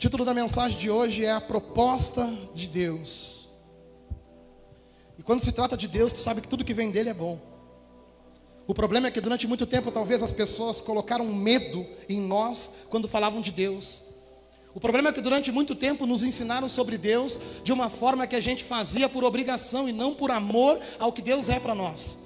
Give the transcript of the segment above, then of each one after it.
título da mensagem de hoje é a proposta de Deus. E quando se trata de Deus, tu sabe que tudo que vem dele é bom. O problema é que durante muito tempo talvez as pessoas colocaram medo em nós quando falavam de Deus. O problema é que durante muito tempo nos ensinaram sobre Deus de uma forma que a gente fazia por obrigação e não por amor ao que Deus é para nós.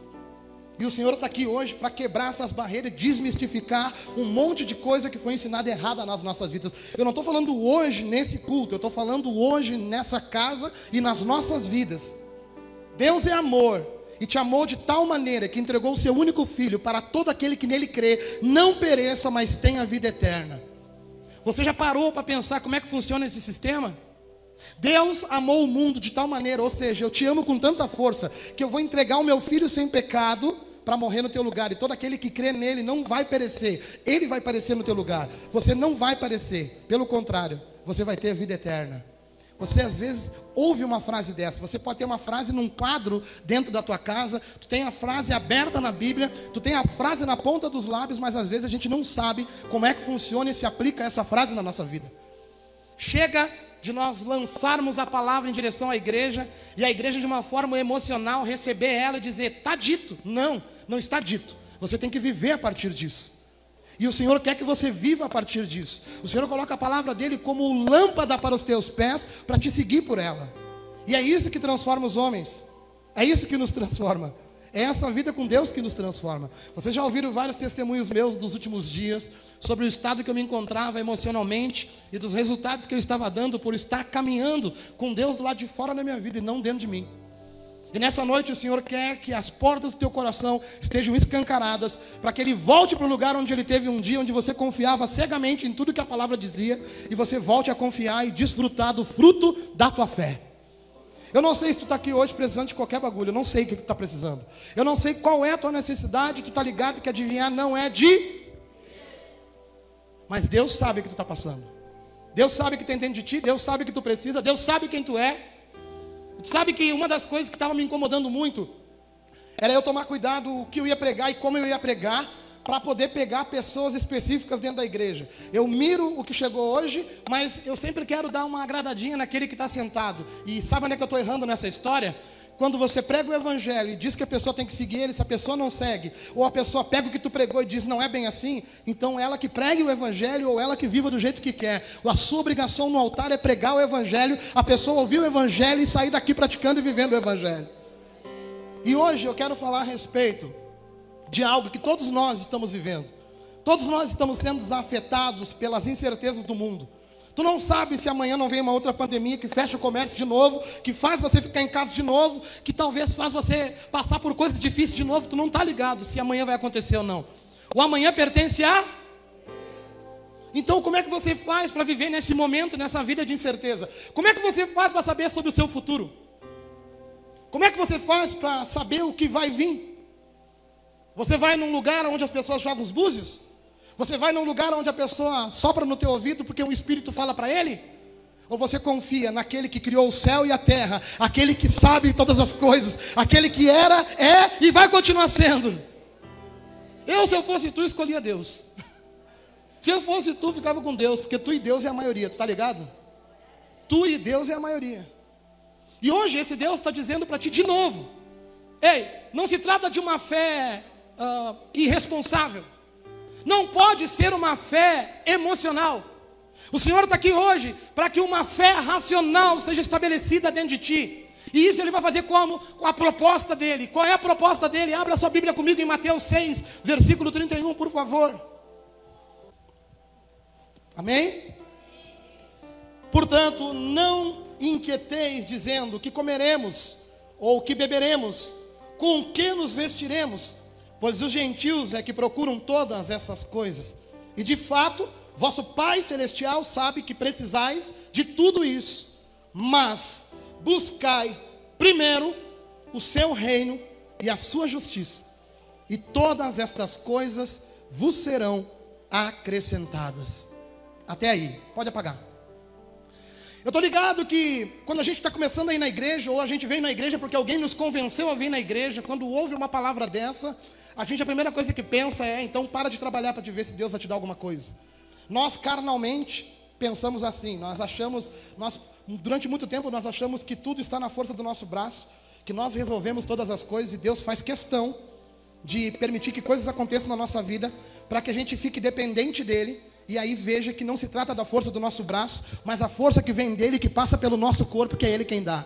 E o Senhor está aqui hoje para quebrar essas barreiras e desmistificar um monte de coisa que foi ensinada errada nas nossas vidas. Eu não estou falando hoje nesse culto, eu estou falando hoje nessa casa e nas nossas vidas. Deus é amor e te amou de tal maneira que entregou o seu único filho para todo aquele que nele crê, não pereça, mas tenha vida eterna. Você já parou para pensar como é que funciona esse sistema? Deus amou o mundo de tal maneira, ou seja, eu te amo com tanta força, que eu vou entregar o meu filho sem pecado para morrer no teu lugar, e todo aquele que crê nele não vai perecer, ele vai perecer no teu lugar, você não vai perecer, pelo contrário, você vai ter a vida eterna. Você às vezes ouve uma frase dessa. Você pode ter uma frase num quadro dentro da tua casa, tu tem a frase aberta na Bíblia, tu tem a frase na ponta dos lábios, mas às vezes a gente não sabe como é que funciona e se aplica essa frase na nossa vida. Chega de nós lançarmos a palavra em direção à igreja e a igreja de uma forma emocional receber ela e dizer: "Tá dito". Não, não está dito. Você tem que viver a partir disso. E o Senhor quer que você viva a partir disso. O Senhor coloca a palavra dele como lâmpada para os teus pés, para te seguir por ela. E é isso que transforma os homens. É isso que nos transforma. É essa vida com Deus que nos transforma. Vocês já ouviram vários testemunhos meus dos últimos dias sobre o estado que eu me encontrava emocionalmente e dos resultados que eu estava dando por estar caminhando com Deus do lado de fora da minha vida e não dentro de mim. E nessa noite o Senhor quer que as portas do teu coração estejam escancaradas, para que Ele volte para o lugar onde Ele teve um dia, onde você confiava cegamente em tudo que a palavra dizia, e você volte a confiar e desfrutar do fruto da tua fé. Eu não sei se tu está aqui hoje precisando de qualquer bagulho, eu não sei o que tu está precisando. Eu não sei qual é a tua necessidade, tu está ligado que adivinhar não é de. Mas Deus sabe o que tu está passando. Deus sabe que tem dentro de ti, Deus sabe que tu precisa, Deus sabe quem tu é. Sabe que uma das coisas que estava me incomodando muito era eu tomar cuidado o que eu ia pregar e como eu ia pregar para poder pegar pessoas específicas dentro da igreja. Eu miro o que chegou hoje, mas eu sempre quero dar uma agradadinha naquele que está sentado. E sabe onde é que eu estou errando nessa história? Quando você prega o evangelho e diz que a pessoa tem que seguir ele, se a pessoa não segue, ou a pessoa pega o que tu pregou e diz não é bem assim, então ela que pregue o evangelho ou ela que viva do jeito que quer. A sua obrigação no altar é pregar o evangelho, a pessoa ouvir o evangelho e sair daqui praticando e vivendo o evangelho. E hoje eu quero falar a respeito de algo que todos nós estamos vivendo. Todos nós estamos sendo afetados pelas incertezas do mundo. Tu não sabe se amanhã não vem uma outra pandemia que fecha o comércio de novo, que faz você ficar em casa de novo, que talvez faz você passar por coisas difíceis de novo. Tu não está ligado se amanhã vai acontecer ou não. O amanhã pertence a. Então, como é que você faz para viver nesse momento, nessa vida de incerteza? Como é que você faz para saber sobre o seu futuro? Como é que você faz para saber o que vai vir? Você vai num lugar onde as pessoas jogam os búzios? Você vai num lugar onde a pessoa sopra no teu ouvido porque o Espírito fala para ele? Ou você confia naquele que criou o céu e a terra, aquele que sabe todas as coisas, aquele que era, é e vai continuar sendo? Eu, se eu fosse tu, escolhia Deus. Se eu fosse tu, ficava com Deus, porque tu e Deus é a maioria, tu tá ligado? Tu e Deus é a maioria. E hoje esse Deus está dizendo para ti de novo: Ei, não se trata de uma fé uh, irresponsável. Não pode ser uma fé emocional. O Senhor está aqui hoje para que uma fé racional seja estabelecida dentro de ti. E isso ele vai fazer como? Com a proposta dele. Qual é a proposta dele? Abra sua Bíblia comigo em Mateus 6, versículo 31, por favor. Amém? Portanto, não inquieteis dizendo que comeremos ou que beberemos, com que nos vestiremos pois os gentios é que procuram todas essas coisas. E de fato, vosso Pai Celestial sabe que precisais de tudo isso. Mas buscai primeiro o seu reino e a sua justiça, e todas estas coisas vos serão acrescentadas. Até aí, pode apagar. Eu estou ligado que quando a gente está começando a ir na igreja, ou a gente vem na igreja porque alguém nos convenceu a vir na igreja, quando ouve uma palavra dessa, a gente a primeira coisa que pensa é, então para de trabalhar para te ver se Deus vai te dar alguma coisa. Nós carnalmente pensamos assim, nós achamos, nós durante muito tempo nós achamos que tudo está na força do nosso braço, que nós resolvemos todas as coisas e Deus faz questão de permitir que coisas aconteçam na nossa vida para que a gente fique dependente dele e aí veja que não se trata da força do nosso braço, mas a força que vem dele que passa pelo nosso corpo, que é ele quem dá.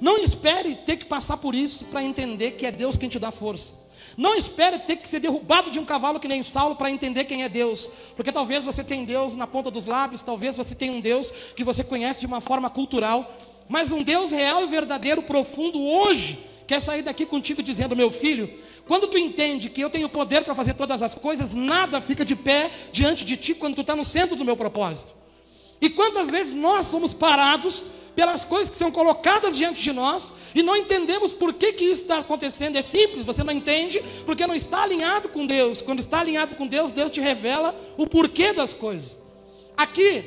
Não espere ter que passar por isso para entender que é Deus quem te dá força. Não espere ter que ser derrubado de um cavalo que nem Saulo para entender quem é Deus. Porque talvez você tenha Deus na ponta dos lábios, talvez você tenha um Deus que você conhece de uma forma cultural. Mas um Deus real e verdadeiro, profundo, hoje, quer sair daqui contigo dizendo: Meu filho, quando tu entende que eu tenho poder para fazer todas as coisas, nada fica de pé diante de ti quando tu está no centro do meu propósito. E quantas vezes nós somos parados pelas coisas que são colocadas diante de nós e não entendemos por que, que isso está acontecendo. É simples, você não entende porque não está alinhado com Deus. Quando está alinhado com Deus, Deus te revela o porquê das coisas. Aqui,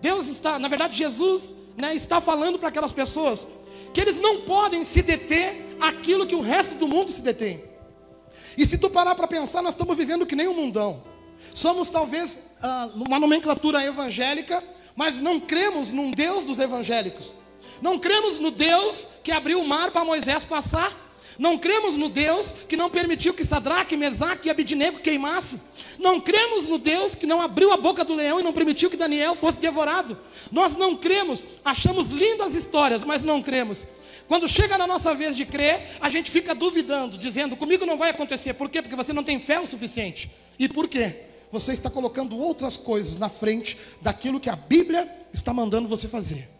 Deus está, na verdade, Jesus né, está falando para aquelas pessoas que eles não podem se deter aquilo que o resto do mundo se detém. E se tu parar para pensar, nós estamos vivendo que nem um mundão. Somos talvez ah, uma nomenclatura evangélica mas não cremos num Deus dos evangélicos. Não cremos no Deus que abriu o mar para Moisés passar. Não cremos no Deus que não permitiu que Sadraque, Mesaque e Abidinego queimassem. Não cremos no Deus que não abriu a boca do leão e não permitiu que Daniel fosse devorado. Nós não cremos, achamos lindas histórias, mas não cremos. Quando chega na nossa vez de crer, a gente fica duvidando, dizendo: comigo não vai acontecer. Por quê? Porque você não tem fé o suficiente. E por quê? Você está colocando outras coisas na frente daquilo que a Bíblia está mandando você fazer.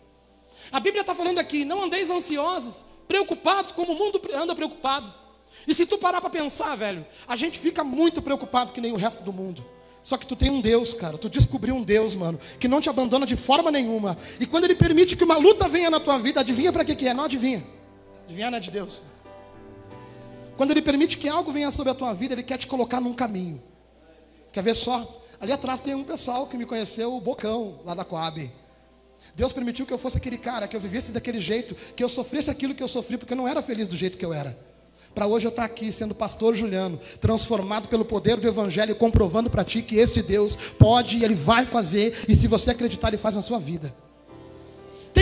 A Bíblia está falando aqui: não andeis ansiosos, preocupados, como o mundo anda preocupado. E se tu parar para pensar, velho, a gente fica muito preocupado que nem o resto do mundo. Só que tu tem um Deus, cara. Tu descobriu um Deus, mano, que não te abandona de forma nenhuma. E quando Ele permite que uma luta venha na tua vida, adivinha para que, que é? Não adivinha. Adivinha não é de Deus. Quando Ele permite que algo venha sobre a tua vida, Ele quer te colocar num caminho. Quer ver só? Ali atrás tem um pessoal que me conheceu, o Bocão, lá da Coab. Deus permitiu que eu fosse aquele cara, que eu vivesse daquele jeito, que eu sofresse aquilo que eu sofri, porque eu não era feliz do jeito que eu era. Para hoje eu estar aqui sendo pastor Juliano, transformado pelo poder do Evangelho, comprovando para ti que esse Deus pode e Ele vai fazer, e se você acreditar, Ele faz na sua vida.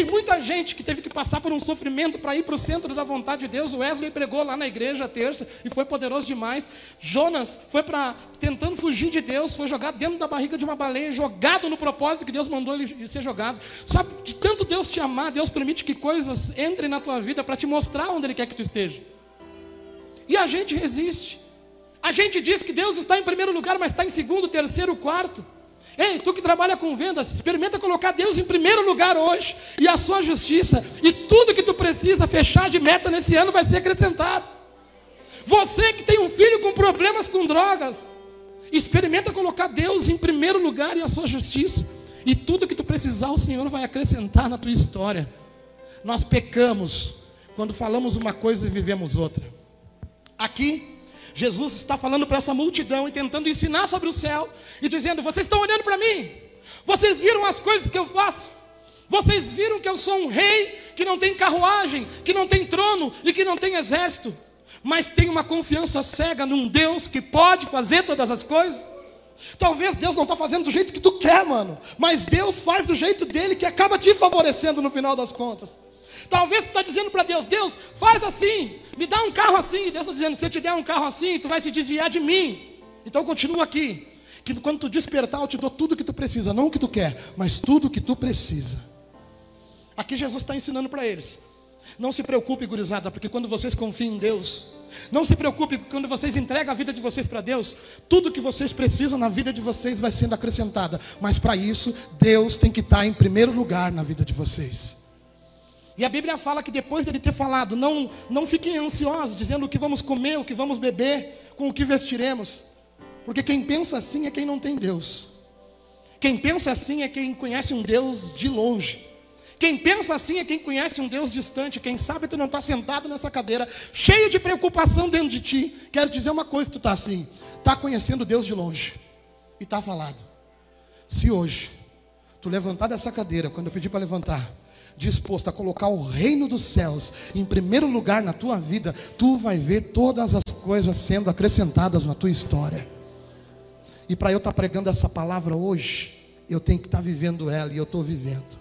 Tem muita gente que teve que passar por um sofrimento para ir para o centro da vontade de Deus. Wesley pregou lá na igreja terça e foi poderoso demais. Jonas foi para tentando fugir de Deus, foi jogado dentro da barriga de uma baleia, jogado no propósito que Deus mandou ele ser jogado. Sabe, de tanto Deus te amar, Deus permite que coisas entrem na tua vida para te mostrar onde Ele quer que tu esteja. E a gente resiste. A gente diz que Deus está em primeiro lugar, mas está em segundo, terceiro, quarto. Ei, tu que trabalha com vendas, experimenta colocar Deus em primeiro lugar hoje e a sua justiça, e tudo que tu precisa fechar de meta nesse ano vai ser acrescentado. Você que tem um filho com problemas com drogas, experimenta colocar Deus em primeiro lugar e a sua justiça, e tudo que tu precisar o Senhor vai acrescentar na tua história. Nós pecamos quando falamos uma coisa e vivemos outra. Aqui Jesus está falando para essa multidão e tentando ensinar sobre o céu e dizendo: Vocês estão olhando para mim? Vocês viram as coisas que eu faço? Vocês viram que eu sou um rei que não tem carruagem, que não tem trono e que não tem exército, mas tem uma confiança cega num Deus que pode fazer todas as coisas? Talvez Deus não está fazendo do jeito que tu quer, mano, mas Deus faz do jeito dele que acaba te favorecendo no final das contas. Talvez tu está dizendo para Deus, Deus, faz assim, me dá um carro assim. E Deus está dizendo, se eu te der um carro assim, tu vai se desviar de mim. Então continua aqui. Que quando tu despertar, eu te dou tudo que tu precisa, não o que tu quer, mas tudo que tu precisa. Aqui Jesus está ensinando para eles. Não se preocupe, gurizada, porque quando vocês confiam em Deus, não se preocupe, porque quando vocês entregam a vida de vocês para Deus, tudo que vocês precisam na vida de vocês vai sendo acrescentada. Mas para isso, Deus tem que estar em primeiro lugar na vida de vocês. E a Bíblia fala que depois dele ter falado, não, não fiquem ansiosos, dizendo o que vamos comer, o que vamos beber, com o que vestiremos. Porque quem pensa assim é quem não tem Deus. Quem pensa assim é quem conhece um Deus de longe. Quem pensa assim é quem conhece um Deus distante. Quem sabe tu não está sentado nessa cadeira, cheio de preocupação dentro de ti. Quero dizer uma coisa: tu está assim, está conhecendo Deus de longe. E está falado. Se hoje tu levantar dessa cadeira, quando eu pedir para levantar, disposto a colocar o reino dos céus em primeiro lugar na tua vida, tu vai ver todas as coisas sendo acrescentadas na tua história. E para eu estar tá pregando essa palavra hoje, eu tenho que estar tá vivendo ela e eu estou vivendo.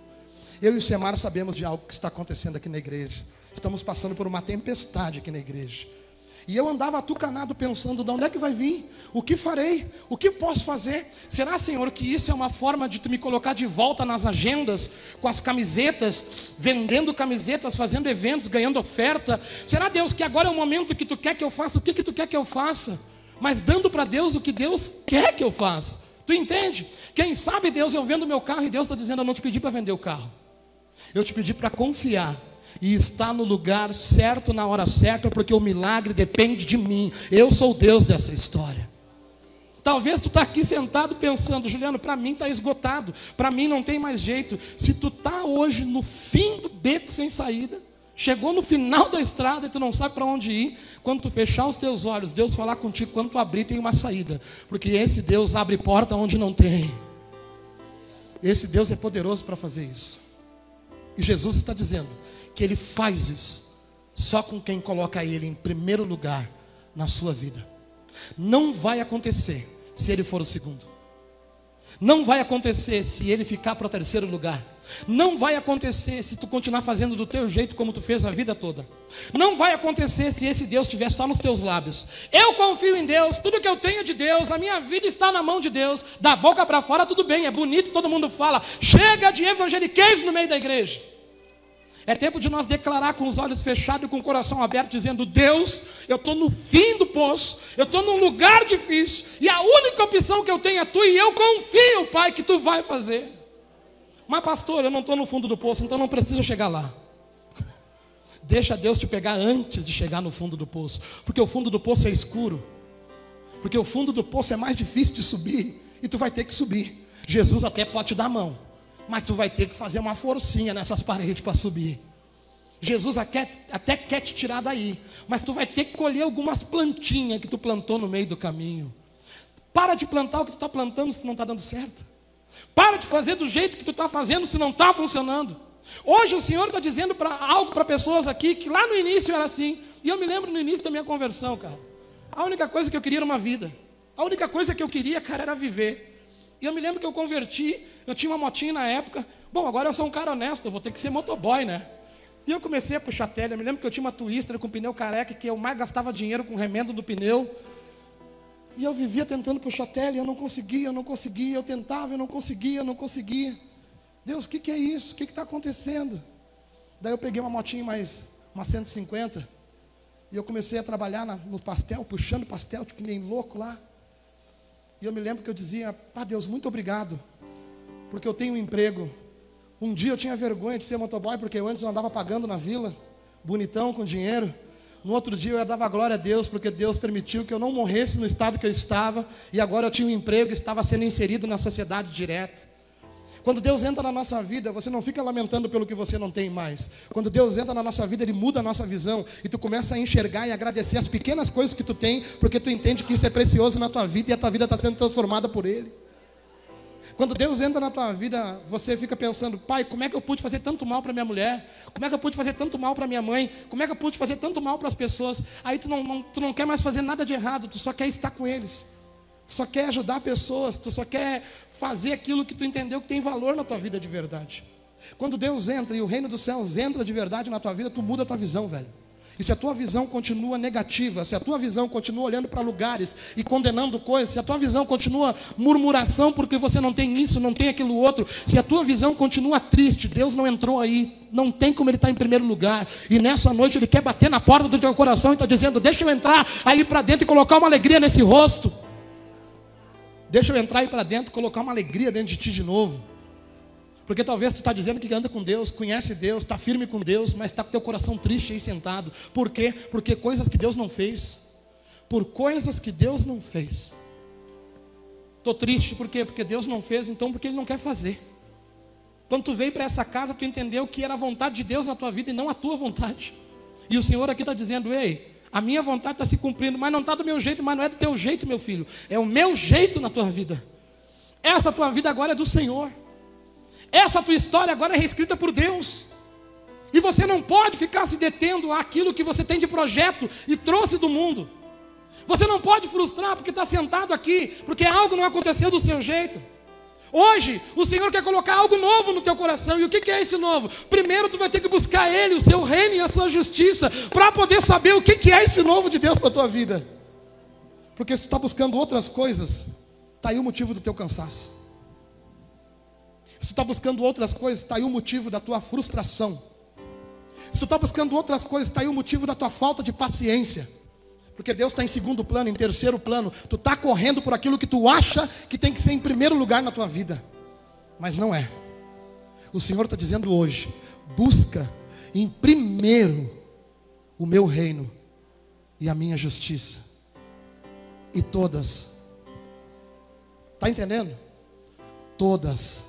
Eu e o Semar sabemos de algo que está acontecendo aqui na igreja. Estamos passando por uma tempestade aqui na igreja. E eu andava atucanado pensando, de onde é que vai vir? O que farei? O que posso fazer? Será, Senhor, que isso é uma forma de tu me colocar de volta nas agendas, com as camisetas, vendendo camisetas, fazendo eventos, ganhando oferta? Será, Deus, que agora é o momento que tu quer que eu faça? O que, que tu quer que eu faça? Mas dando para Deus o que Deus quer que eu faça. Tu entende? Quem sabe, Deus, eu vendo meu carro e Deus está dizendo, eu não te pedi para vender o carro. Eu te pedi para confiar e está no lugar certo na hora certa, porque o milagre depende de mim. Eu sou o Deus dessa história. Talvez tu está aqui sentado pensando, Juliano, para mim está esgotado, para mim não tem mais jeito. Se tu está hoje no fim do beco sem saída, chegou no final da estrada e tu não sabe para onde ir, quando tu fechar os teus olhos, Deus falar contigo, quando tu abrir tem uma saída, porque esse Deus abre porta onde não tem. Esse Deus é poderoso para fazer isso. E Jesus está dizendo: que ele faz isso só com quem coloca ele em primeiro lugar na sua vida. Não vai acontecer se ele for o segundo. Não vai acontecer se ele ficar para o terceiro lugar. Não vai acontecer se tu continuar fazendo do teu jeito como tu fez a vida toda. Não vai acontecer se esse Deus estiver só nos teus lábios. Eu confio em Deus, tudo que eu tenho é de Deus, a minha vida está na mão de Deus. Da boca para fora tudo bem, é bonito, todo mundo fala. Chega de evangeliquez no meio da igreja. É tempo de nós declarar com os olhos fechados e com o coração aberto, dizendo: Deus, eu estou no fim do poço, eu estou num lugar difícil, e a única opção que eu tenho é tu, e eu confio, Pai, que tu vai fazer. Mas, pastor, eu não estou no fundo do poço, então não precisa chegar lá. Deixa Deus te pegar antes de chegar no fundo do poço, porque o fundo do poço é escuro, porque o fundo do poço é mais difícil de subir, e tu vai ter que subir. Jesus até pode te dar a mão mas tu vai ter que fazer uma forcinha nessas paredes para subir. Jesus até quer te tirar daí, mas tu vai ter que colher algumas plantinhas que tu plantou no meio do caminho. Para de plantar o que tu está plantando se não está dando certo. Para de fazer do jeito que tu está fazendo se não está funcionando. Hoje o Senhor está dizendo para algo para pessoas aqui que lá no início era assim. E eu me lembro no início da minha conversão, cara. A única coisa que eu queria era uma vida. A única coisa que eu queria, cara, era viver. E eu me lembro que eu converti, eu tinha uma motinha na época. Bom, agora eu sou um cara honesto, eu vou ter que ser motoboy, né? E eu comecei a puxar telha. Eu me lembro que eu tinha uma Twister com pneu careca, que eu mais gastava dinheiro com remendo do pneu. E eu vivia tentando puxar telha, eu não conseguia, eu não conseguia, eu tentava, eu não conseguia, eu não conseguia. Deus, o que, que é isso? O que está acontecendo? Daí eu peguei uma motinha mais, uma 150, e eu comecei a trabalhar na, no pastel, puxando pastel, tipo, nem louco lá. E eu me lembro que eu dizia: Pá, Deus, muito obrigado, porque eu tenho um emprego. Um dia eu tinha vergonha de ser motoboy, porque eu antes eu andava pagando na vila, bonitão, com dinheiro. No outro dia eu dava glória a Deus, porque Deus permitiu que eu não morresse no estado que eu estava, e agora eu tinha um emprego e estava sendo inserido na sociedade direta. Quando Deus entra na nossa vida, você não fica lamentando pelo que você não tem mais. Quando Deus entra na nossa vida, Ele muda a nossa visão e tu começa a enxergar e agradecer as pequenas coisas que tu tem, porque tu entende que isso é precioso na tua vida e a tua vida está sendo transformada por Ele. Quando Deus entra na tua vida, você fica pensando, pai, como é que eu pude fazer tanto mal para minha mulher? Como é que eu pude fazer tanto mal para minha mãe? Como é que eu pude fazer tanto mal para as pessoas? Aí tu não, não, tu não quer mais fazer nada de errado, tu só quer estar com eles só quer ajudar pessoas, tu só quer fazer aquilo que tu entendeu que tem valor na tua vida de verdade. Quando Deus entra e o reino dos céus entra de verdade na tua vida, tu muda a tua visão, velho. E se a tua visão continua negativa, se a tua visão continua olhando para lugares e condenando coisas, se a tua visão continua murmuração porque você não tem isso, não tem aquilo outro, se a tua visão continua triste, Deus não entrou aí, não tem como Ele estar tá em primeiro lugar. E nessa noite Ele quer bater na porta do teu coração e está dizendo: Deixa eu entrar aí para dentro e colocar uma alegria nesse rosto. Deixa eu entrar aí para dentro, colocar uma alegria dentro de ti de novo. Porque talvez tu está dizendo que anda com Deus, conhece Deus, está firme com Deus, mas está com teu coração triste aí sentado. Por quê? Porque coisas que Deus não fez. Por coisas que Deus não fez. Estou triste por quê? Porque Deus não fez, então porque Ele não quer fazer. Quando tu veio para essa casa, tu entendeu que era a vontade de Deus na tua vida e não a tua vontade. E o Senhor aqui está dizendo: ei, a minha vontade está se cumprindo, mas não está do meu jeito, mas não é do teu jeito, meu filho. É o meu jeito na tua vida. Essa tua vida agora é do Senhor. Essa tua história agora é reescrita por Deus. E você não pode ficar se detendo àquilo que você tem de projeto e trouxe do mundo. Você não pode frustrar porque está sentado aqui, porque algo não aconteceu do seu jeito. Hoje, o Senhor quer colocar algo novo no teu coração. E o que é esse novo? Primeiro, tu vai ter que buscar Ele, o seu reino e a sua justiça, para poder saber o que é esse novo de Deus para a tua vida. Porque se tu está buscando outras coisas, está aí o motivo do teu cansaço. Se tu está buscando outras coisas, está aí o motivo da tua frustração. Se tu está buscando outras coisas, está aí o motivo da tua falta de paciência. Porque Deus está em segundo plano, em terceiro plano. Tu está correndo por aquilo que tu acha que tem que ser em primeiro lugar na tua vida. Mas não é. O Senhor está dizendo hoje: busca em primeiro o meu reino e a minha justiça. E todas. Está entendendo? Todas.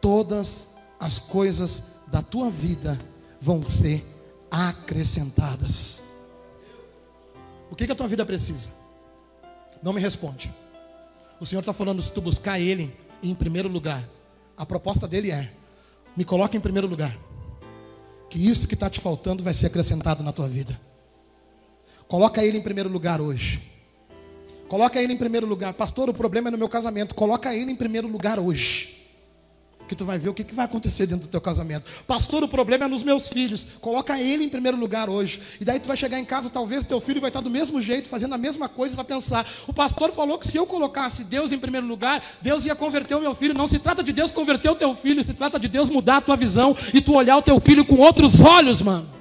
Todas as coisas da tua vida vão ser acrescentadas. O que, que a tua vida precisa? Não me responde. O Senhor está falando, se tu buscar Ele em primeiro lugar, a proposta dele é: me coloque em primeiro lugar, que isso que está te faltando vai ser acrescentado na tua vida. Coloca Ele em primeiro lugar hoje. Coloca Ele em primeiro lugar, pastor. O problema é no meu casamento. Coloca Ele em primeiro lugar hoje que tu vai ver o que, que vai acontecer dentro do teu casamento. Pastor, o problema é nos meus filhos. Coloca ele em primeiro lugar hoje. E daí tu vai chegar em casa, talvez teu filho vai estar do mesmo jeito, fazendo a mesma coisa, vai pensar. O pastor falou que se eu colocasse Deus em primeiro lugar, Deus ia converter o meu filho. Não se trata de Deus converter o teu filho, se trata de Deus mudar a tua visão e tu olhar o teu filho com outros olhos, mano.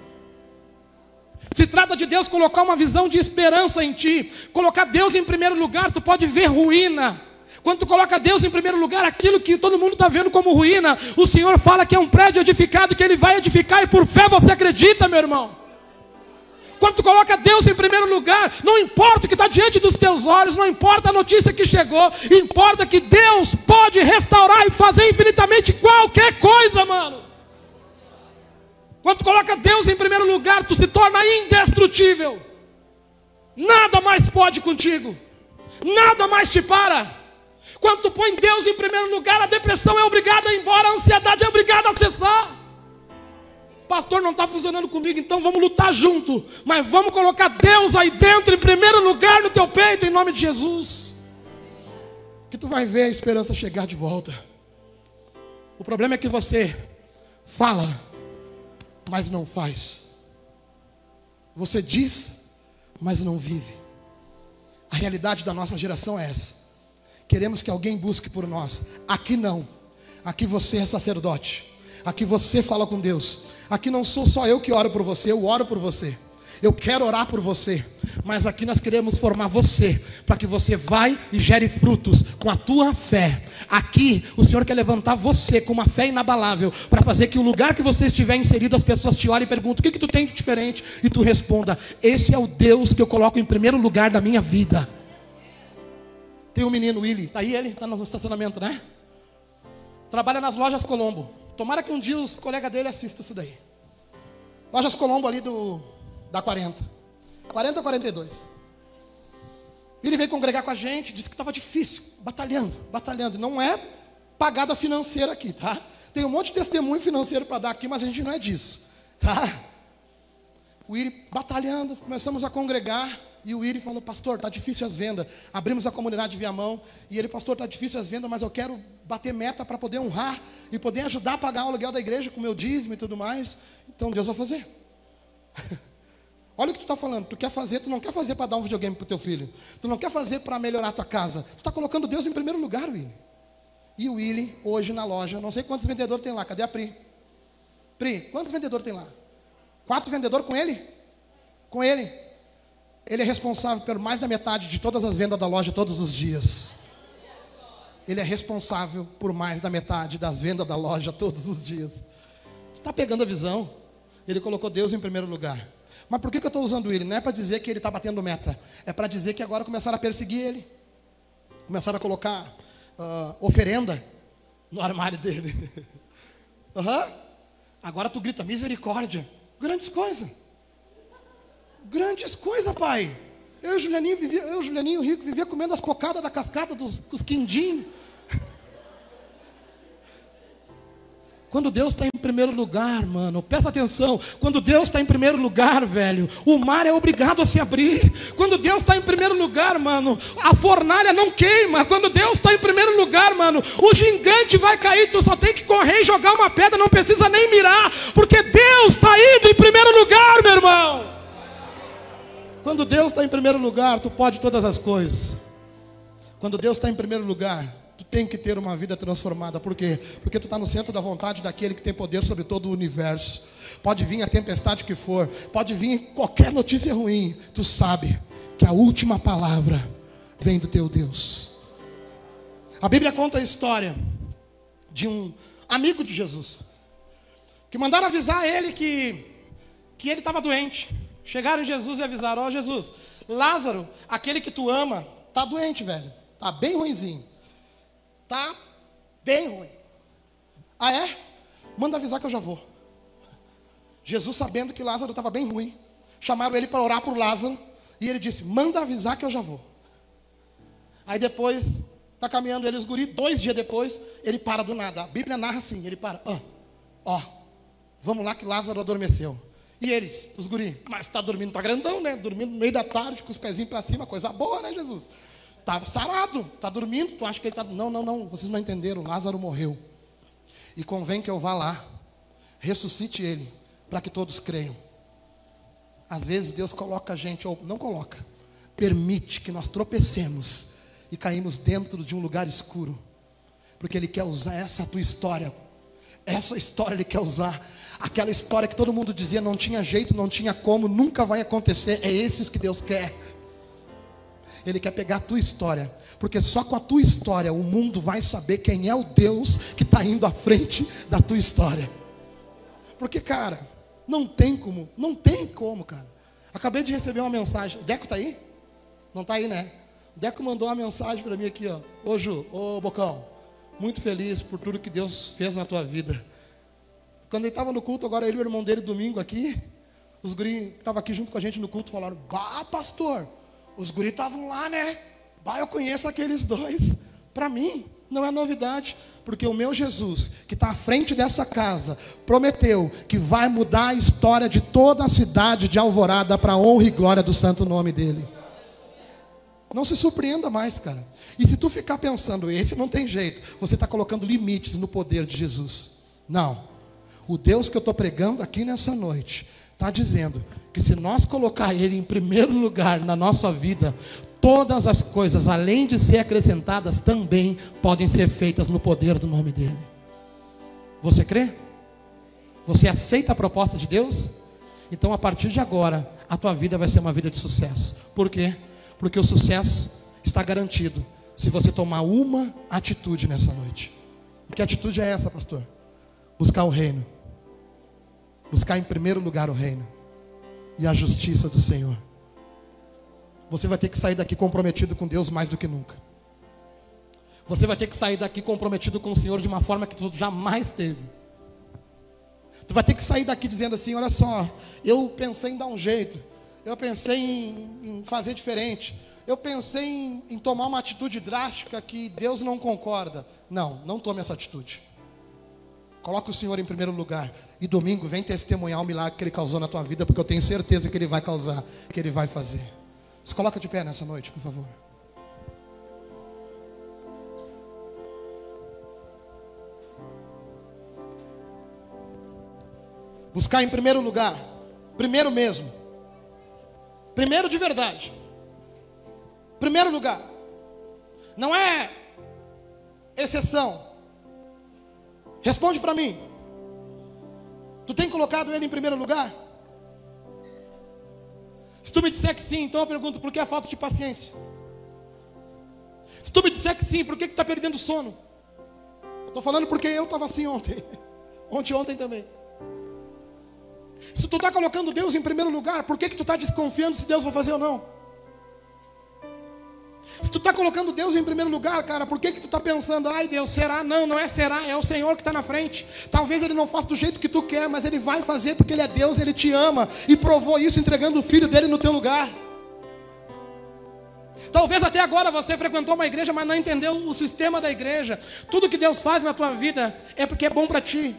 Se trata de Deus colocar uma visão de esperança em ti, colocar Deus em primeiro lugar, tu pode ver ruína. Quando tu coloca Deus em primeiro lugar, aquilo que todo mundo está vendo como ruína, o Senhor fala que é um prédio edificado, que Ele vai edificar, e por fé você acredita, meu irmão. Quando tu coloca Deus em primeiro lugar, não importa o que está diante dos teus olhos, não importa a notícia que chegou, importa que Deus pode restaurar e fazer infinitamente qualquer coisa, mano. Quando tu coloca Deus em primeiro lugar, tu se torna indestrutível. Nada mais pode contigo. Nada mais te para. Quando tu põe Deus em primeiro lugar, a depressão é obrigada a ir embora, a ansiedade é obrigada a cessar. Pastor, não está funcionando comigo, então vamos lutar junto. Mas vamos colocar Deus aí dentro, em primeiro lugar no teu peito, em nome de Jesus. Que tu vai ver a esperança chegar de volta. O problema é que você fala, mas não faz. Você diz, mas não vive. A realidade da nossa geração é essa. Queremos que alguém busque por nós. Aqui não. Aqui você é sacerdote. Aqui você fala com Deus. Aqui não sou só eu que oro por você, eu oro por você. Eu quero orar por você, mas aqui nós queremos formar você, para que você vai e gere frutos com a tua fé. Aqui o Senhor quer levantar você com uma fé inabalável, para fazer que o lugar que você estiver inserido, as pessoas te olhem e perguntam: o que, que tu tem de diferente? E tu responda: esse é o Deus que eu coloco em primeiro lugar da minha vida. Tem um menino, Willy, tá aí ele? Tá no estacionamento, né? Trabalha nas lojas Colombo. Tomara que um dia os colegas dele assistam isso daí. Lojas Colombo ali do da 40. 40 ou 42. Ele veio congregar com a gente, disse que estava difícil, batalhando, batalhando. Não é pagada financeira aqui, tá? Tem um monte de testemunho financeiro para dar aqui, mas a gente não é disso, tá? O Willy batalhando, começamos a congregar. E o Iri falou, pastor, está difícil as vendas. Abrimos a comunidade de Viamão. E ele, pastor, está difícil as vendas, mas eu quero bater meta para poder honrar e poder ajudar a pagar o aluguel da igreja com o meu dízimo e tudo mais. Então Deus vai fazer. Olha o que tu está falando. Tu quer fazer, tu não quer fazer para dar um videogame para o teu filho. Tu não quer fazer para melhorar a tua casa. Tu está colocando Deus em primeiro lugar, Willy. E o Willy, hoje na loja, não sei quantos vendedores tem lá. Cadê a Pri? Pri, quantos vendedores tem lá? Quatro vendedores com ele? Com ele. Ele é responsável por mais da metade de todas as vendas da loja todos os dias. Ele é responsável por mais da metade das vendas da loja todos os dias. Está pegando a visão? Ele colocou Deus em primeiro lugar. Mas por que, que eu estou usando ele? Não é para dizer que ele está batendo meta. É para dizer que agora começaram a perseguir ele. Começaram a colocar uh, oferenda no armário dele. uhum. Agora tu grita misericórdia. Grandes coisas. Grandes coisas, pai. Eu e o Julianinho, vivia, eu Julianinho Rico vivia comendo as cocadas da cascata dos, dos quindim. Quando Deus está em primeiro lugar, mano, presta atenção. Quando Deus está em primeiro lugar, velho, o mar é obrigado a se abrir. Quando Deus está em primeiro lugar, mano, a fornalha não queima. Quando Deus está em primeiro lugar, mano, o gigante vai cair. Tu só tem que correr e jogar uma pedra, não precisa nem mirar, porque Deus está indo em primeiro lugar, meu irmão. Quando Deus está em primeiro lugar, tu pode todas as coisas. Quando Deus está em primeiro lugar, tu tem que ter uma vida transformada. Por quê? Porque tu está no centro da vontade daquele que tem poder sobre todo o universo. Pode vir a tempestade que for, pode vir qualquer notícia ruim. Tu sabe que a última palavra vem do teu Deus. A Bíblia conta a história de um amigo de Jesus que mandaram avisar ele que, que ele estava doente. Chegaram Jesus e avisaram: Ó oh, Jesus, Lázaro, aquele que tu ama, está doente, velho. Está bem ruimzinho. Tá bem ruim. Ah, é? Manda avisar que eu já vou. Jesus, sabendo que Lázaro estava bem ruim, chamaram ele para orar por Lázaro. E ele disse: Manda avisar que eu já vou. Aí depois, está caminhando ele, os guri, dois dias depois, ele para do nada. A Bíblia narra assim: ele para, ó, ó, vamos lá que Lázaro adormeceu. E eles, os guri, mas está dormindo, está grandão, né? Dormindo no meio da tarde, com os pezinhos para cima, coisa boa, né, Jesus? Está sarado, está dormindo, tu acha que ele está. Não, não, não, vocês não entenderam, Lázaro morreu. E convém que eu vá lá, ressuscite ele, para que todos creiam. Às vezes Deus coloca a gente, ou não coloca, permite que nós tropecemos e caímos dentro de um lugar escuro, porque Ele quer usar essa tua história, essa história Ele quer usar, aquela história que todo mundo dizia não tinha jeito, não tinha como, nunca vai acontecer, é esses que Deus quer. Ele quer pegar a tua história, porque só com a tua história o mundo vai saber quem é o Deus que está indo à frente da tua história. Porque, cara, não tem como, não tem como, cara. Acabei de receber uma mensagem. Deco está aí? Não está aí, né? Deco mandou uma mensagem para mim aqui, ó. Ô Ju, ô Bocão, muito feliz por tudo que Deus fez na tua vida. Quando ele estava no culto, agora ele e o irmão dele, domingo aqui, os guri que estavam aqui junto com a gente no culto falaram: Bah, pastor, os guris estavam lá, né? Bah, eu conheço aqueles dois. Para mim, não é novidade, porque o meu Jesus, que está à frente dessa casa, prometeu que vai mudar a história de toda a cidade de Alvorada para a honra e glória do santo nome dele. Não se surpreenda mais, cara. E se tu ficar pensando, esse não tem jeito, você está colocando limites no poder de Jesus. Não. O Deus que eu estou pregando aqui nessa noite está dizendo que se nós colocar Ele em primeiro lugar na nossa vida, todas as coisas, além de ser acrescentadas, também podem ser feitas no poder do nome dEle. Você crê? Você aceita a proposta de Deus? Então, a partir de agora, a tua vida vai ser uma vida de sucesso. Por quê? Porque o sucesso está garantido se você tomar uma atitude nessa noite. E que atitude é essa, pastor? Buscar o reino buscar em primeiro lugar o reino e a justiça do Senhor. Você vai ter que sair daqui comprometido com Deus mais do que nunca. Você vai ter que sair daqui comprometido com o Senhor de uma forma que tu jamais teve. Tu vai ter que sair daqui dizendo assim: olha só, eu pensei em dar um jeito, eu pensei em, em fazer diferente, eu pensei em, em tomar uma atitude drástica que Deus não concorda. Não, não tome essa atitude. Coloca o Senhor em primeiro lugar. E domingo vem testemunhar o milagre que Ele causou na tua vida, porque eu tenho certeza que Ele vai causar, que Ele vai fazer. Se coloca de pé nessa noite, por favor. Buscar em primeiro lugar, primeiro mesmo, primeiro de verdade, primeiro lugar, não é exceção, Responde para mim. Tu tem colocado ele em primeiro lugar? Se tu me disser que sim, então eu pergunto por que a falta de paciência? Se tu me disser que sim, por que está perdendo sono? Estou falando porque eu estava assim ontem. Ontem ontem também. Se tu está colocando Deus em primeiro lugar, por que, que tu está desconfiando se Deus vai fazer ou não? Se tu está colocando Deus em primeiro lugar, cara, por que, que tu está pensando, ai Deus, será? Não, não é será, é o Senhor que está na frente. Talvez Ele não faça do jeito que tu quer, mas Ele vai fazer porque Ele é Deus, Ele te ama e provou isso entregando o filho dele no teu lugar. Talvez até agora você frequentou uma igreja, mas não entendeu o sistema da igreja. Tudo que Deus faz na tua vida é porque é bom para ti.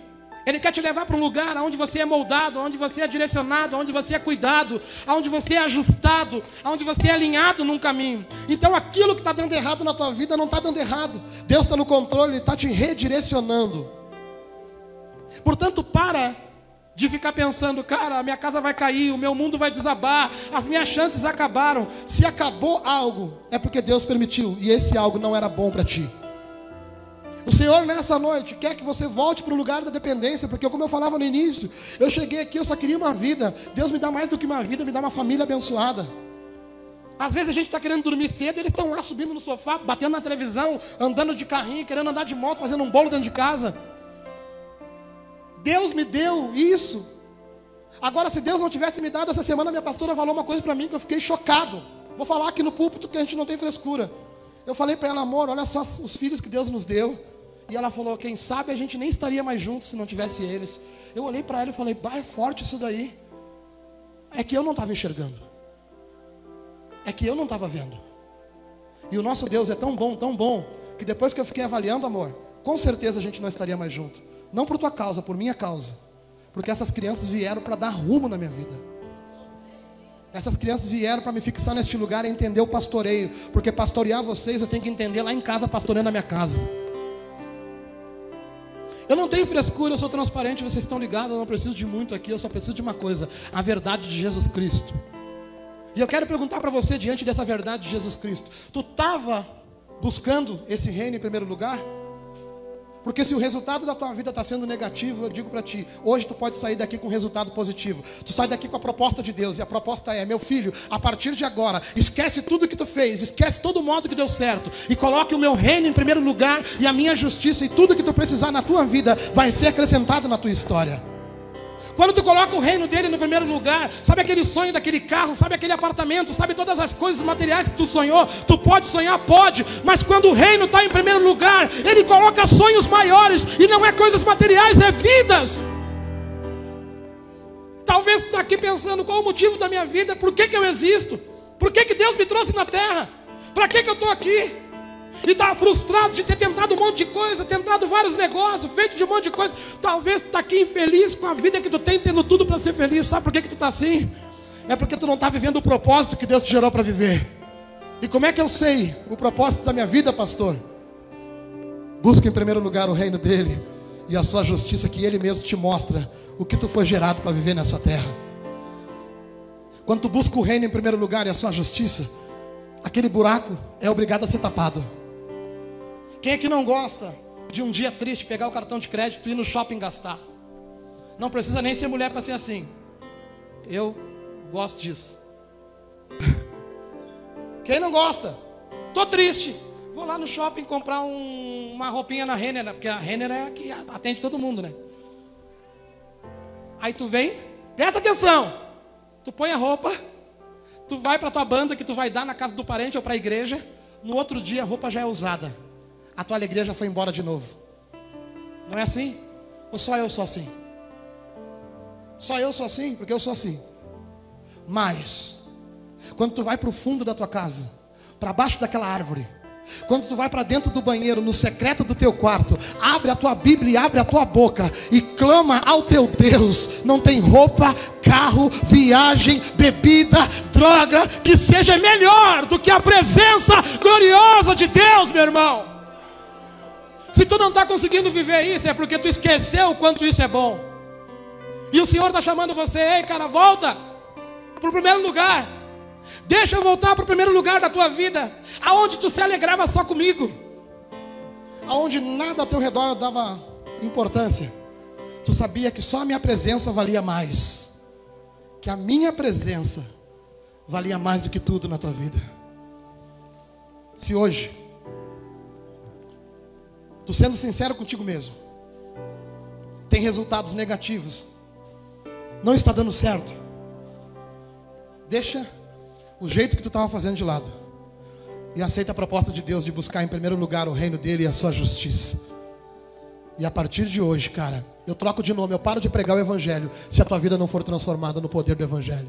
Ele quer te levar para um lugar onde você é moldado, onde você é direcionado, onde você é cuidado, onde você é ajustado, onde você é alinhado num caminho. Então aquilo que está dando errado na tua vida não está dando errado. Deus está no controle, Ele está te redirecionando. Portanto, para de ficar pensando, cara, a minha casa vai cair, o meu mundo vai desabar, as minhas chances acabaram. Se acabou algo, é porque Deus permitiu, e esse algo não era bom para ti. Senhor nessa noite quer que você volte para o lugar da dependência, porque como eu falava no início, eu cheguei aqui, eu só queria uma vida. Deus me dá mais do que uma vida, me dá uma família abençoada. Às vezes a gente está querendo dormir cedo, eles estão lá subindo no sofá, batendo na televisão, andando de carrinho, querendo andar de moto, fazendo um bolo dentro de casa. Deus me deu isso. Agora, se Deus não tivesse me dado essa semana, minha pastora falou uma coisa para mim que eu fiquei chocado. Vou falar aqui no púlpito que a gente não tem frescura. Eu falei para ela, amor, olha só os filhos que Deus nos deu. E ela falou: Quem sabe a gente nem estaria mais juntos se não tivesse eles. Eu olhei para ela e falei: Bah, é forte isso daí. É que eu não estava enxergando. É que eu não estava vendo. E o nosso Deus é tão bom, tão bom, que depois que eu fiquei avaliando, amor, com certeza a gente não estaria mais junto. Não por tua causa, por minha causa. Porque essas crianças vieram para dar rumo na minha vida. Essas crianças vieram para me fixar neste lugar e entender o pastoreio. Porque pastorear vocês eu tenho que entender lá em casa, pastoreando a minha casa. Eu não tenho frescura, eu sou transparente, vocês estão ligados, eu não preciso de muito aqui, eu só preciso de uma coisa: a verdade de Jesus Cristo. E eu quero perguntar para você, diante dessa verdade de Jesus Cristo: tu estava buscando esse reino em primeiro lugar? Porque se o resultado da tua vida está sendo negativo, eu digo para ti, hoje tu pode sair daqui com resultado positivo. Tu sai daqui com a proposta de Deus, e a proposta é, meu filho, a partir de agora, esquece tudo que tu fez, esquece todo modo que deu certo, e coloque o meu reino em primeiro lugar, e a minha justiça, e tudo que tu precisar na tua vida vai ser acrescentado na tua história. Quando tu coloca o reino dele no primeiro lugar, sabe aquele sonho daquele carro, sabe aquele apartamento, sabe todas as coisas materiais que tu sonhou, tu pode sonhar, pode, mas quando o reino está em primeiro lugar, ele coloca sonhos maiores, e não é coisas materiais, é vidas. Talvez tu está aqui pensando qual o motivo da minha vida, por que, que eu existo, por que, que Deus me trouxe na terra, para que, que eu estou aqui? E está frustrado de ter tentado um monte de coisa, tentado vários negócios, feito de um monte de coisa. Talvez está aqui infeliz com a vida que tu tem, tendo tudo para ser feliz. Sabe por que, que tu está assim? É porque tu não está vivendo o propósito que Deus te gerou para viver. E como é que eu sei o propósito da minha vida, pastor? Busca em primeiro lugar o reino dele e a sua justiça, que ele mesmo te mostra o que tu foi gerado para viver nessa terra. Quando tu busca o reino em primeiro lugar e a sua justiça, aquele buraco é obrigado a ser tapado. Quem é que não gosta de um dia triste pegar o cartão de crédito e ir no shopping gastar? Não precisa nem ser mulher para ser assim. Eu gosto disso. Quem não gosta? Tô triste. Vou lá no shopping comprar um, uma roupinha na Renner, né? porque a Renner é a que atende todo mundo, né? Aí tu vem, presta atenção. Tu põe a roupa, tu vai para tua banda que tu vai dar na casa do parente ou para a igreja. No outro dia a roupa já é usada a tua alegria já foi embora de novo. Não é assim? Ou só eu sou assim? Só eu sou assim? Porque eu sou assim. Mas, quando tu vai para o fundo da tua casa, para baixo daquela árvore, quando tu vai para dentro do banheiro, no secreto do teu quarto, abre a tua Bíblia e abre a tua boca e clama ao teu Deus. Não tem roupa, carro, viagem, bebida, droga que seja melhor do que a presença gloriosa de Deus, meu irmão. Se tu não está conseguindo viver isso, é porque tu esqueceu o quanto isso é bom. E o Senhor está chamando você, ei cara, volta para o primeiro lugar. Deixa eu voltar para o primeiro lugar da tua vida, aonde tu se alegrava só comigo, aonde nada ao teu redor dava importância. Tu sabia que só a minha presença valia mais, que a minha presença valia mais do que tudo na tua vida. Se hoje Tu sendo sincero contigo mesmo. Tem resultados negativos. Não está dando certo. Deixa o jeito que tu estava fazendo de lado. E aceita a proposta de Deus de buscar em primeiro lugar o reino dele e a sua justiça. E a partir de hoje, cara, eu troco de nome, eu paro de pregar o evangelho se a tua vida não for transformada no poder do evangelho.